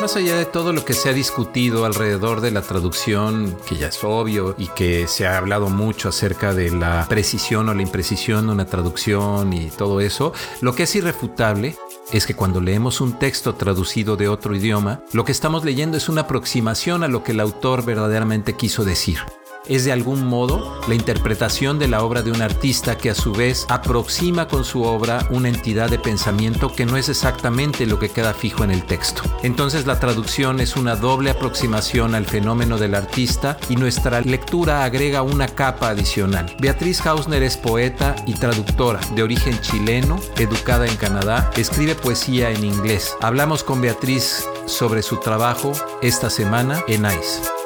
Más allá de todo lo que se ha discutido alrededor de la traducción, que ya es obvio y que se ha hablado mucho acerca de la precisión o la imprecisión de una traducción y todo eso, lo que es irrefutable es que cuando leemos un texto traducido de otro idioma, lo que estamos leyendo es una aproximación a lo que el autor verdaderamente quiso decir es de algún modo la interpretación de la obra de un artista que a su vez aproxima con su obra una entidad de pensamiento que no es exactamente lo que queda fijo en el texto. Entonces la traducción es una doble aproximación al fenómeno del artista y nuestra lectura agrega una capa adicional. Beatriz Hausner es poeta y traductora de origen chileno, educada en Canadá, escribe poesía en inglés. Hablamos con Beatriz sobre su trabajo esta semana en ICE.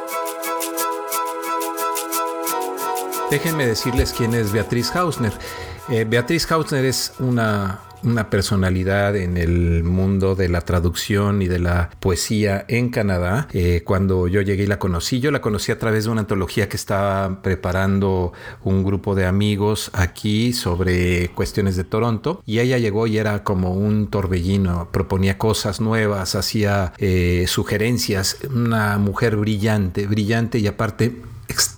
Déjenme decirles quién es Beatriz Hausner. Eh, Beatriz Hausner es una, una personalidad en el mundo de la traducción y de la poesía en Canadá. Eh, cuando yo llegué y la conocí, yo la conocí a través de una antología que estaba preparando un grupo de amigos aquí sobre cuestiones de Toronto y ella llegó y era como un torbellino, proponía cosas nuevas, hacía eh, sugerencias, una mujer brillante, brillante y aparte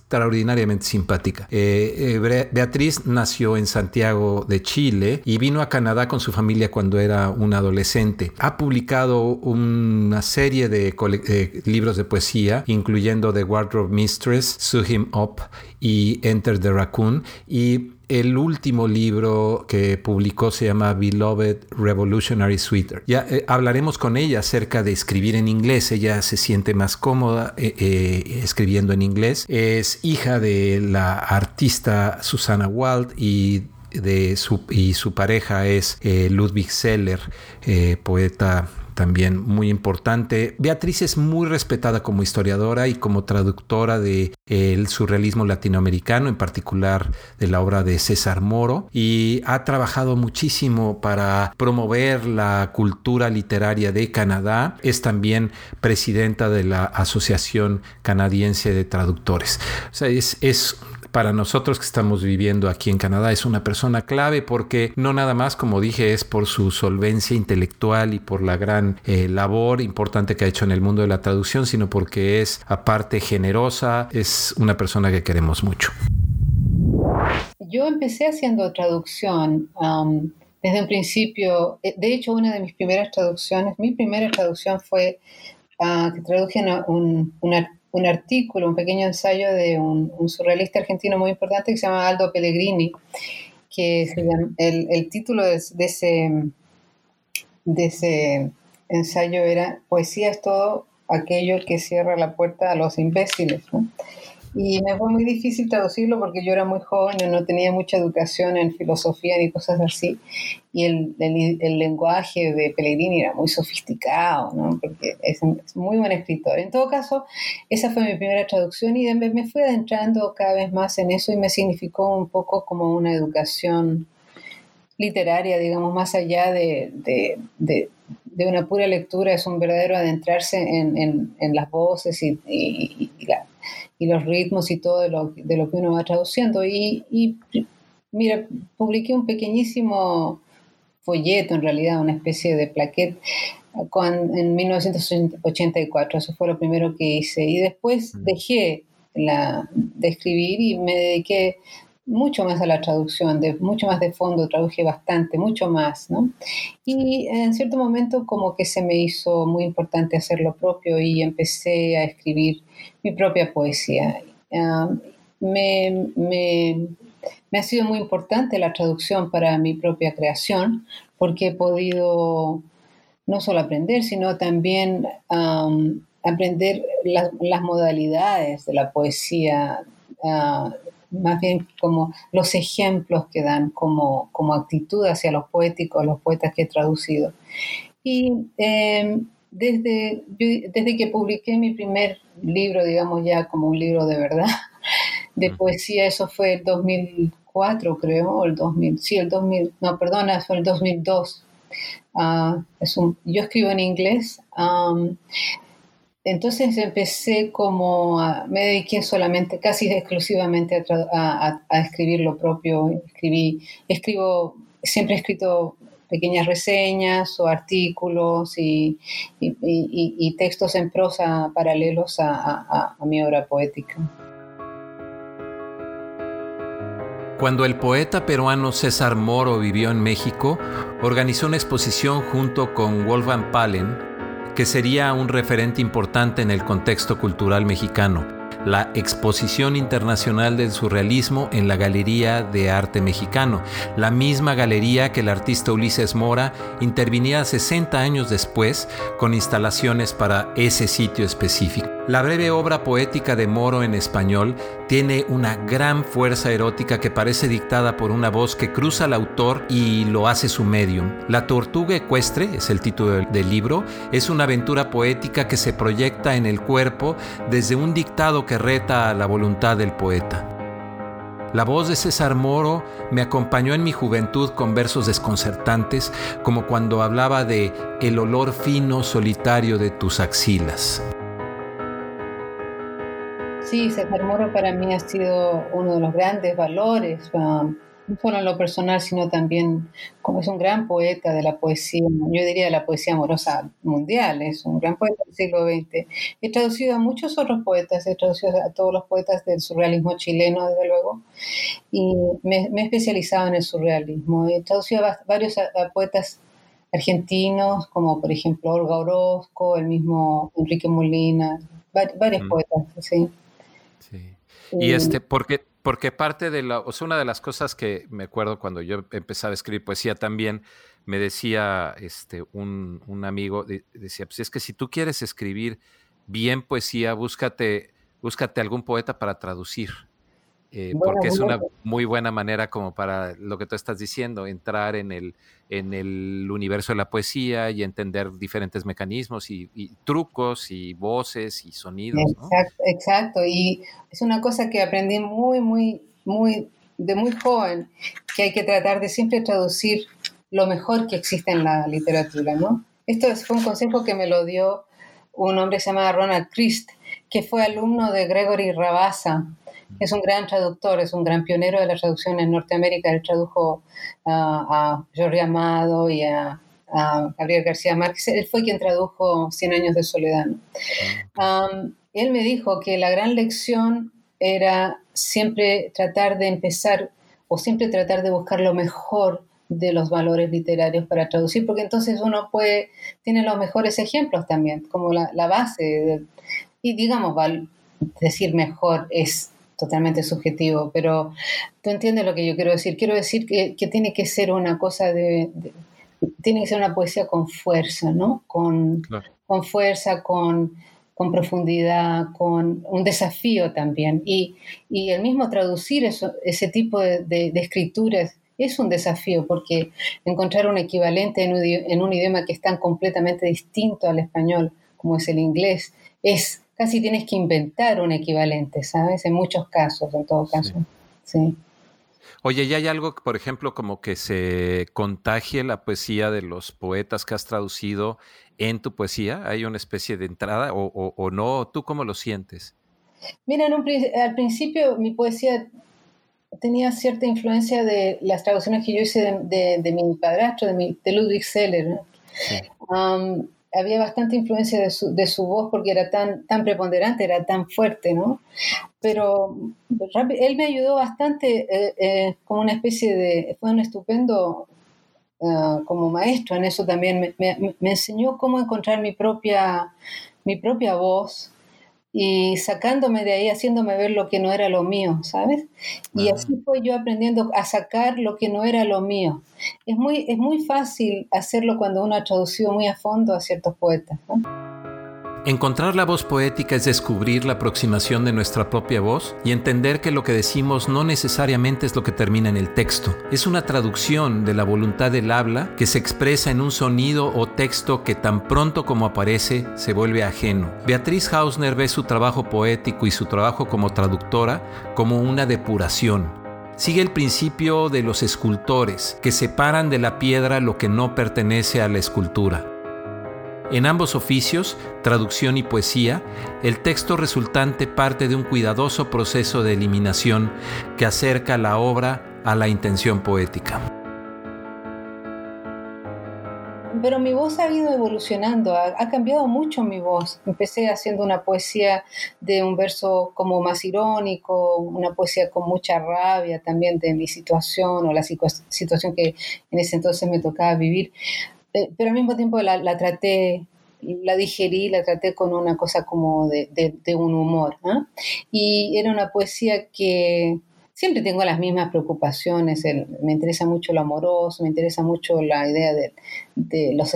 extraordinariamente simpática. Eh, eh, Beatriz nació en Santiago de Chile y vino a Canadá con su familia cuando era un adolescente. Ha publicado una serie de, de libros de poesía, incluyendo The Wardrobe Mistress, Sue Him Up y Enter the Raccoon. Y el último libro que publicó se llama Beloved Revolutionary Sweeter. Ya eh, hablaremos con ella acerca de escribir en inglés. Ella se siente más cómoda eh, eh, escribiendo en inglés. Es hija de la artista Susana Wald y de su, y su pareja es Ludwig Seller, poeta también muy importante. Beatriz es muy respetada como historiadora y como traductora del el surrealismo latinoamericano, en particular de la obra de César Moro, y ha trabajado muchísimo para promover la cultura literaria de Canadá. Es también presidenta de la Asociación Canadiense de Traductores. O sea, es para nosotros que estamos viviendo aquí en Canadá es una persona clave porque no nada más, como dije, es por su solvencia intelectual y por la gran eh, labor importante que ha hecho en el mundo de la traducción, sino porque es aparte generosa, es una persona que queremos mucho. Yo empecé haciendo traducción. Um, desde un principio, eh, de hecho, una de mis primeras traducciones, mi primera traducción fue uh, que traduje un, una, un artículo, un pequeño ensayo de un, surrealista argentino muy importante que se llama Aldo Pellegrini, que el, el, título de, ese, de ese ensayo era Poesía es todo aquello que cierra la puerta a los imbéciles. Y me fue muy difícil traducirlo porque yo era muy joven no tenía mucha educación en filosofía ni cosas así. Y el, el, lenguaje de Pellegrini era muy sofisticado, ¿no? porque es, muy buen escritor. En todo caso, esa fue mi primera traducción y me fui adentrando cada vez más en eso y me significó un poco como una educación literaria, digamos, más allá de, de, de, de una pura lectura, es un verdadero adentrarse en, en, en las voces y, y, y la y los ritmos y todo de lo, de lo que uno va traduciendo. Y, y, mira, publiqué un pequeñísimo folleto, en realidad, una especie de plaquet en 1984, eso fue lo primero que hice. Y después dejé la, de escribir y me dediqué mucho más a la traducción, de, mucho más de fondo, traduje bastante, mucho más, ¿no? Y en cierto momento como que se me hizo muy importante hacer lo propio y empecé a escribir mi propia poesía. me, me, me, ha sido muy importante la traducción para mi propia creación porque he podido no solo aprender, sino también aprender las, las, modalidades de la poesía. Uh, más bien como los ejemplos que dan como, como actitud hacia los poéticos, los poetas que he traducido. Y em, desde, desde que publiqué mi primer libro, digamos ya como un libro de verdad, de poesía, eso fue el 2004 creo, o el 2000, sí, el 2000, no, perdona, fue el 2002. Ah, es un, yo escribo en inglés. Entonces empecé como, me dediqué solamente, casi exclusivamente a, escribir lo propio. Escribí, escribo, siempre he escrito pequeñas reseñas o artículos y, textos en prosa paralelos a mi obra poética. Cuando el poeta peruano César Moro vivió en México, organizó una exposición junto con Wolfgang Palen, que sería un referente importante en el contexto cultural mexicano la Exposición Internacional del Surrealismo en la Galería de Arte Mexicano, la misma galería que el artista Ulises Mora intervinía 60 años después con instalaciones para ese sitio específico. La breve obra poética de Moro en español tiene una gran fuerza erótica que parece dictada por una voz que cruza al autor y lo hace su medium. La tortuga ecuestre, es el título del libro, es una aventura poética que se proyecta en el cuerpo desde un dictado que reta a la voluntad del poeta. La voz de César Moro me acompañó en mi juventud con versos desconcertantes, como cuando hablaba de el olor fino solitario de tus axilas. Sí, César Moro para mí ha sido uno de los grandes valores, um, no solo en lo personal, sino también como es un gran poeta de la poesía, yo diría de la poesía amorosa mundial, es un gran poeta del siglo XX. He traducido a muchos otros poetas, he traducido a todos los poetas del surrealismo chileno, desde luego, y me, he especializado en el surrealismo. He traducido a varios poetas argentinos, como por ejemplo Olga Orozco, el mismo Enrique Molina, varios mm. poetas, sí. Y este, porque, porque parte de la, o sea, una de las cosas que me acuerdo cuando yo empezaba a escribir poesía también, me decía este, un, un amigo, decía, pues es que si tú quieres escribir bien poesía, búscate, búscate algún poeta para traducir. Eh, porque es una muy buena manera como para lo que tú estás diciendo, entrar en el, en el universo de la poesía y entender diferentes mecanismos y, trucos y voces y sonidos. Exacto, exacto, y es una cosa que aprendí muy, muy, muy, de muy joven, que hay que tratar de siempre traducir lo mejor que existe en la literatura, ¿no? Esto fue un consejo que me lo dio un hombre que se llama Ronald Christ, que fue alumno de Gregory Rabassa, es un gran traductor, es un gran pionero de la traducción en Norteamérica. Él tradujo a Jorge Amado y a, Gabriel García Márquez. Él fue quien tradujo Cien años de soledad. él me dijo que la gran lección era siempre tratar de empezar o siempre tratar de buscar lo mejor de los valores literarios para traducir, porque entonces uno puede, tiene los mejores ejemplos también, como la, base. y digamos, decir mejor es totalmente subjetivo, pero tú entiendes lo que yo quiero decir. Quiero decir que, tiene que ser una cosa de, Tiene que ser una poesía con fuerza, ¿no? Con, con fuerza, con, con, profundidad, con un desafío también. Y, y el mismo traducir eso, ese tipo de, de, escrituras es un desafío porque encontrar un equivalente en un, en un idioma que es tan completamente distinto al español como es el inglés es casi tienes que inventar un equivalente, ¿sabes? En muchos casos, en todo caso. Sí. Oye, ¿y hay algo, por ejemplo, como que se contagie la poesía de los poetas que has traducido en tu poesía? ¿Hay una especie de entrada o, no? ¿Tú cómo lo sientes? Mira, al principio mi poesía tenía cierta influencia de las traducciones que yo hice de, mi padrastro, de, de Ludwig Seller. Sí había bastante influencia de su, de su, voz porque era tan, tan preponderante, era tan fuerte, ¿no? Pero él me ayudó bastante eh, eh, como una especie de, fue un estupendo ah, como maestro en eso también, me, me, me, enseñó cómo encontrar mi propia, mi propia voz y sacándome de ahí, haciéndome ver lo que no era lo mío, ¿sabes? Y así fue yo aprendiendo a sacar lo que no era lo mío. Es muy, es muy fácil hacerlo cuando uno ha traducido muy a fondo a ciertos poetas. ¿no? Encontrar la voz poética es descubrir la aproximación de nuestra propia voz y entender que lo que decimos no necesariamente es lo que termina en el texto. Es una traducción de la voluntad del habla que se expresa en un sonido o texto que tan pronto como aparece se vuelve ajeno. Beatriz Hausner ve su trabajo poético y su trabajo como traductora como una depuración, sigue el principio de los escultores, que separan de la piedra lo que no pertenece a la escultura. En ambos oficios, traducción y poesía, el texto resultante parte de un cuidadoso proceso de eliminación que acerca la obra a la intención poética. pero mi voz ha ido evolucionando, ha, cambiado mucho mi voz. Empecé haciendo una poesía de un verso como más irónico, una poesía con mucha rabia también de mi situación o la situación que en ese entonces me tocaba vivir, pero al mismo tiempo la, traté la digerí, la traté con una cosa como de, un humor. Y era una poesía que siempre tengo las mismas preocupaciones, me interesa mucho lo amoroso, me interesa mucho la idea de, los,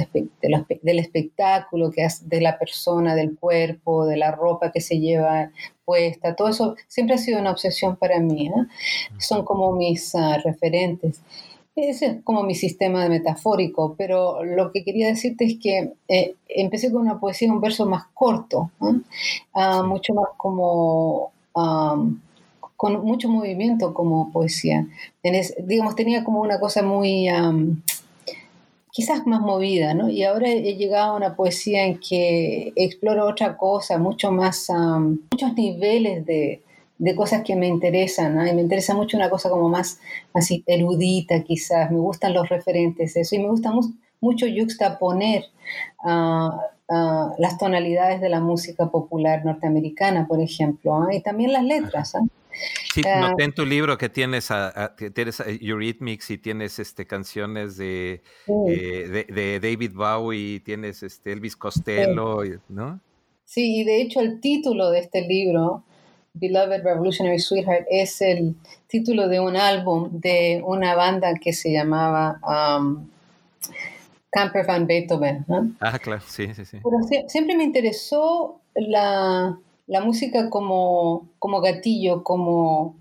del espectáculo que hace de la persona, del cuerpo, de la ropa que se lleva puesta, todo eso siempre ha sido una obsesión para mí, ¿eh? son como mis ah, referentes. Ese es como mi sistema metafórico, pero lo que quería decirte es que eh, empecé con una poesía, un verso más corto, ah, mucho más como con mucho movimiento como poesía. digamos, tenía como una cosa muy, quizás más movida, ¿no? Y ahora he llegado a una poesía en que exploro otra cosa, mucho más, muchos niveles de, de, cosas que me interesan, ¿no? Y me interesa mucho una cosa como más así erudita, quizás. Me gustan los referentes, eso. Y me gusta mucho juxtaponer uh, las tonalidades de la música popular norteamericana, por ejemplo, y también las letras. ¿ah? Sí, ah. noté en tu libro que tienes, a, tienes Eurythmics y tienes este, canciones de, eh, de, David Bowie, tienes este, Elvis Costello, ¿no? Sí, y de hecho el título de este libro, Beloved Revolutionary Sweetheart, es el título de un álbum de una banda que se llamaba um, Camper van Beethoven. ¿no? Ah, claro, sí, sí, sí. Pero siempre me interesó la la música como, como gatillo, como,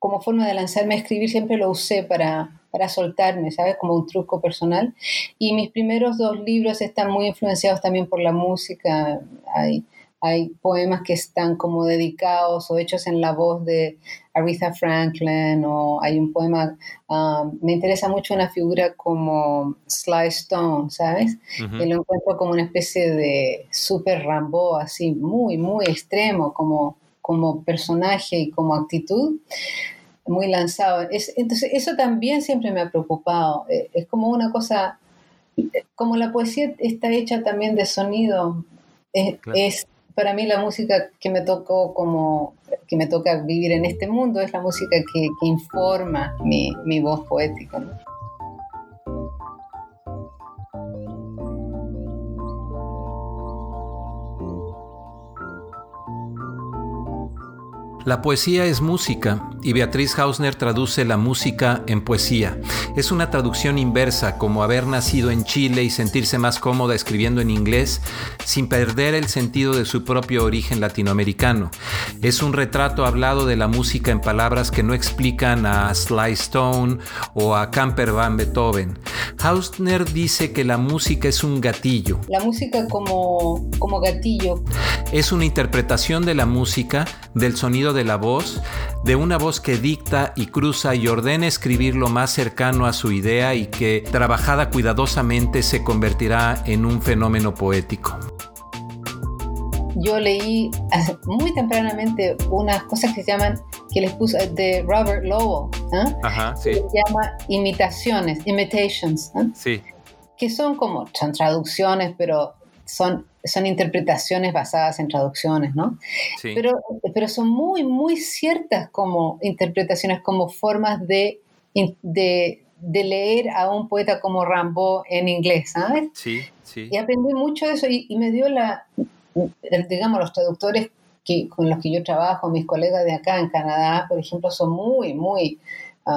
como forma de lanzarme a escribir, siempre lo usé para, para soltarme, ¿sabes? Como un truco personal. Y mis primeros dos libros están muy influenciados también por la música. Hay, hay poemas que están como dedicados o hechos en la voz de Aretha Franklin o hay un poema, um, me interesa mucho una figura como Sly Stone, ¿sabes? Y lo encuentro como una especie de super Rambo, así muy, muy extremo como, como personaje y como actitud muy lanzado. entonces, eso también siempre me ha preocupado. Eh, es como una cosa, como la poesía está hecha también de sonido, es para mí la música que me tocó como que me toca vivir en este mundo es la música que, informa mi, mi voz poética. La poesía es música y Beatriz Hausner traduce la música en poesía. Es una traducción inversa, como haber nacido en Chile y sentirse más cómoda escribiendo en inglés sin perder el sentido de su propio origen latinoamericano. Es un retrato hablado de la música en palabras que no explican a Sly Stone o a Camper van Beethoven. Hausner dice que la música es un gatillo. La música como, como gatillo. Es una interpretación de la música, del sonido de la voz, de una voz que dicta y cruza y ordena escribir lo más cercano a su idea y que, trabajada cuidadosamente, se convertirá en un fenómeno poético. Yo leí muy tempranamente unas cosas que se llaman, que les puse de Robert Lowell, Ajá, sí. se llama imitaciones, imitations, sí. que son como, son traducciones, pero son, son interpretaciones basadas en traducciones, ¿no? Sí. Pero, pero son muy, muy ciertas como interpretaciones, como formas de, de, de leer a un poeta como Rambo en inglés, ¿sabes? Sí, sí. Y aprendí mucho de eso y, y me dio la, digamos, los traductores que, con los que yo trabajo, mis colegas de acá en Canadá, por ejemplo, son muy, muy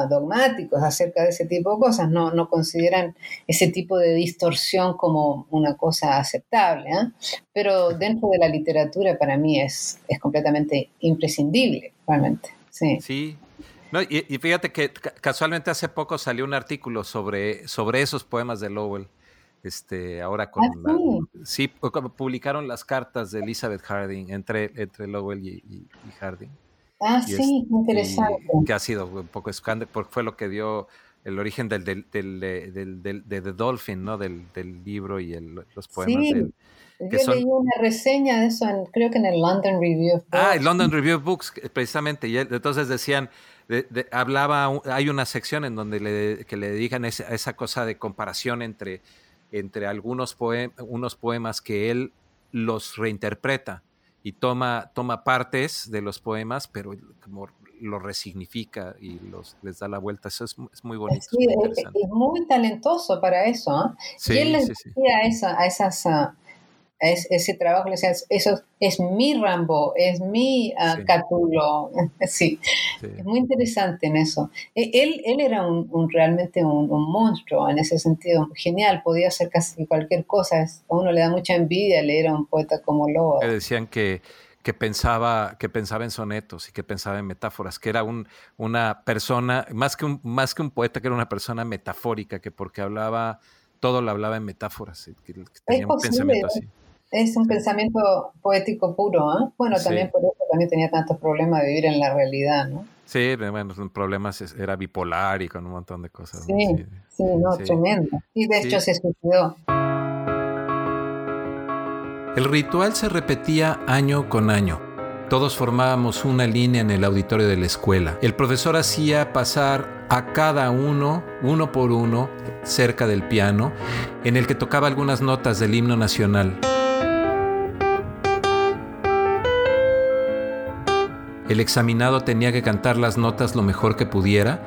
Dogmáticos acerca de ese tipo de cosas, no, no consideran ese tipo de distorsión como una cosa aceptable. ¿eh? Pero dentro de la literatura para mí es, es completamente imprescindible, realmente. Sí. sí. y, fíjate que casualmente hace poco salió un artículo sobre, sobre esos poemas de Lowell. Este, ahora con ah, sí. publicaron las cartas de Elizabeth Harding entre, entre Lowell y, y Harding. Ah, sí, interesante. que ha sido un poco escándalo, porque fue lo que dio el origen del, del, del, del, de The Dolphin, ¿no? Del, libro y el, los poemas. Sí. Yo leí una reseña de eso, creo que en el London Review of Books. Ah, el London Review of Books, precisamente. Y entonces decían, hablaba, hay una sección en donde le, que le dedican esa, esa cosa de comparación entre entre algunos unos poemas que él los reinterpreta y toma, toma partes de los poemas, pero como lo resignifica y los, les da la vuelta. Eso es, muy bonito. es, muy talentoso para eso. ¿eh? y él les decía a esas ah, es, ese trabajo, le decía, eso es mi Rambo, es mi uh, Catulo. sí. es muy interesante en eso. E, él, él era un, realmente un, monstruo en ese sentido, genial, podía hacer casi cualquier cosa. A uno le da mucha envidia leer a un poeta como Lobo. Decían que que pensaba, que pensaba en sonetos y que pensaba en metáforas, que era un, una persona, más que un, más que un poeta, que era una persona metafórica, que porque hablaba, todo lo hablaba en metáforas, que, tenía un pensamiento así. Es un pensamiento poético puro, ¿eh? Bueno, también por eso también tenía tantos problemas de vivir en la realidad, ¿no? Sí, bueno, problemas era bipolar y con un montón de cosas. Sí, sí, no, tremendo. Y de hecho se suicidó. El ritual se repetía año con año. Todos formábamos una línea en el auditorio de la escuela. El profesor hacía pasar a cada uno, uno por uno, cerca del piano, en el que tocaba algunas notas del himno nacional. El examinado tenía que cantar las notas lo mejor que pudiera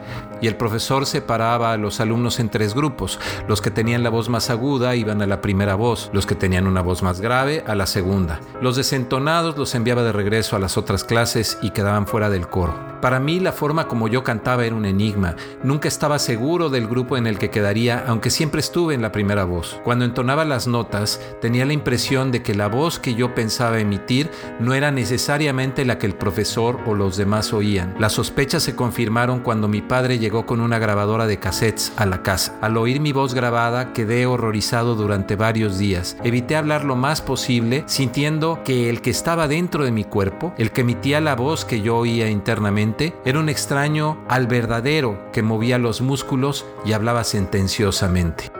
y el profesor separaba a los alumnos en tres grupos. Los que tenían la voz más aguda iban a la primera voz, los que tenían una voz más grave a la segunda. Los desentonados los enviaba de regreso a las otras clases y quedaban fuera del coro. Para mí la forma como yo cantaba era un enigma. Nunca estaba seguro del grupo en el que quedaría, aunque siempre estuve en la primera voz. Cuando entonaba las notas, tenía la impresión de que la voz que yo pensaba emitir no era necesariamente la que el profesor o los demás oían. Las sospechas se confirmaron cuando mi padre llegó con una grabadora de cassettes a la casa. Al oír mi voz grabada quedé horrorizado durante varios días. Evité hablar lo más posible, sintiendo que el que estaba dentro de mi cuerpo, el que emitía la voz que yo oía internamente, era un extraño al verdadero que movía los músculos y hablaba sentenciosamente.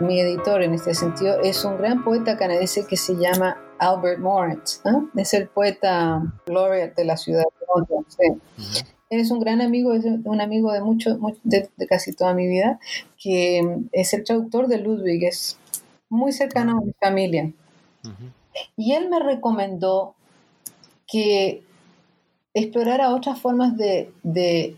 Mi editor en este sentido es un gran poeta canadiense que se llama Albert Moritz, es el poeta laureate de la ciudad de London. Es un gran amigo, es un amigo de mucho, de, casi toda mi vida, que es el traductor de Ludwig, es muy cercano a mi familia. Y él me recomendó que explorara otras formas de, de,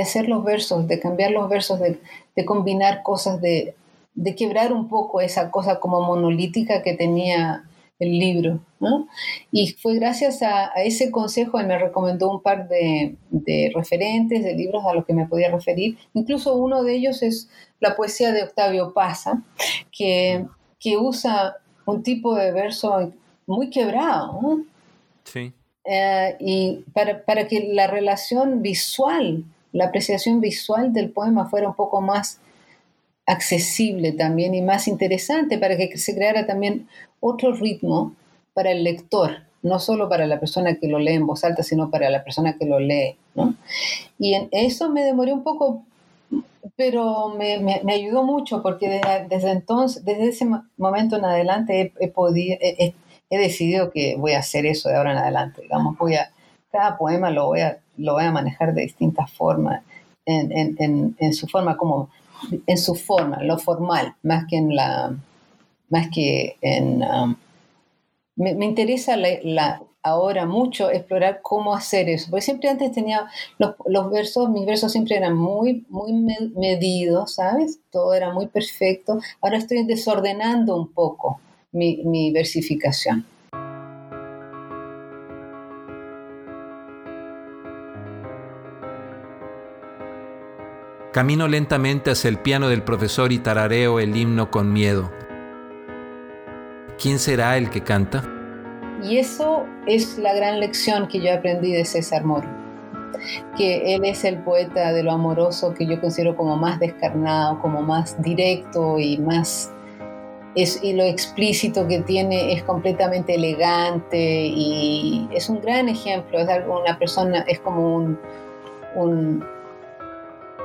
hacer los versos, de cambiar los versos, de, de combinar cosas, de, de quebrar un poco esa cosa como monolítica que tenía el libro. ¿no? Y fue gracias a, ese consejo, él me recomendó un par de, referentes, de libros a los que me podía referir. Incluso uno de ellos es la poesía de Octavio Pasa, que, que usa un tipo de verso muy quebrado. ¿no? Sí. Eh, y para, para que la relación visual, la apreciación visual del poema fuera un poco más accesible también y más interesante para que se creara también otro ritmo para el lector, no solo para la persona que lo lee en voz alta, sino para la persona que lo lee. Y en eso me demoré un poco, pero me, me, ayudó mucho porque desde, entonces, desde ese momento en adelante he, he, decidido que voy a hacer eso de ahora en adelante. Digamos, voy a, cada poema lo voy a, lo voy a manejar de distintas formas, en, en, en su forma como en su forma, lo formal, más que en la, más que en, um, me, interesa la, ahora mucho explorar cómo hacer eso, porque siempre antes tenía los, los, versos, mis versos siempre eran muy, muy medidos, ¿sabes? Todo era muy perfecto. Ahora estoy desordenando un poco mi, mi versificación. Camino lentamente hacia el piano del profesor y tarareo el himno con miedo. ¿Quién será el que canta? Y eso es la gran lección que yo aprendí de César Moro, que él es el poeta de lo amoroso que yo considero como más descarnado, como más directo y más... Es, y lo explícito que tiene es completamente elegante y es un gran ejemplo, es una persona, es como un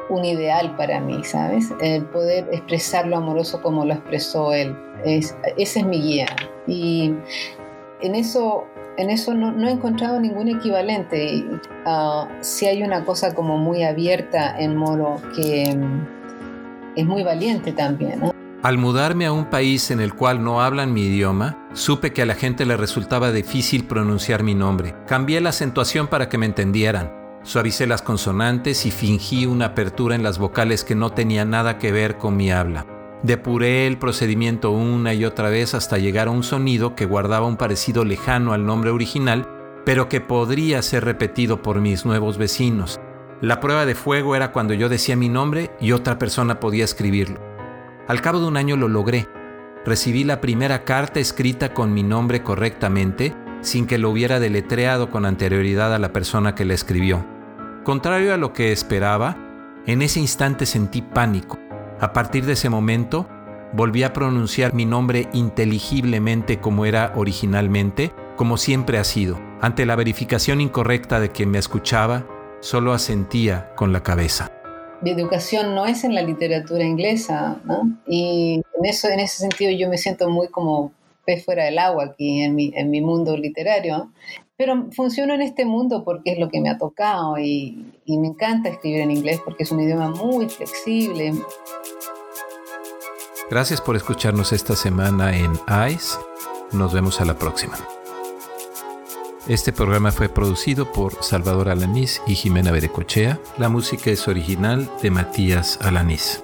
un ideal para mí, ¿sabes? El poder expresar lo amoroso como lo expresó él. Es, es mi guía. Y en eso, en eso no, he encontrado ningún equivalente. Uh, sí hay una cosa como muy abierta en Moro que mm, es muy valiente también. Al mudarme a un país en el cual no hablan mi idioma, supe que a la gente le resultaba difícil pronunciar mi nombre. Cambié la acentuación para que me entendieran. Suavicé las consonantes y fingí una apertura en las vocales que no tenía nada que ver con mi habla. Depuré el procedimiento una y otra vez hasta llegar a un sonido que guardaba un parecido lejano al nombre original, pero que podría ser repetido por mis nuevos vecinos. La prueba de fuego era cuando yo decía mi nombre y otra persona podía escribirlo. Al cabo de un año lo logré. Recibí la primera carta escrita con mi nombre correctamente, sin que lo hubiera deletreado con anterioridad a la persona que la escribió. Contrario a lo que esperaba, en ese instante sentí pánico. A partir de ese momento, volví a pronunciar mi nombre inteligiblemente como era originalmente, como siempre ha sido. Ante la verificación incorrecta de quien me escuchaba, solo asentía con la cabeza mi educación no es en la literatura inglesa. Y en, eso, en ese sentido yo me siento muy como pez fuera del agua aquí en mi, en mi mundo literario, pero funciono en este mundo porque es lo que me ha tocado y, me encanta escribir en inglés porque es un idioma muy flexible. Gracias por escucharnos esta semana en ICE. Nos vemos a la próxima. Este programa fue producido por Salvador Alanís y Jimena Berecochea. La música es original de Matías Alanís.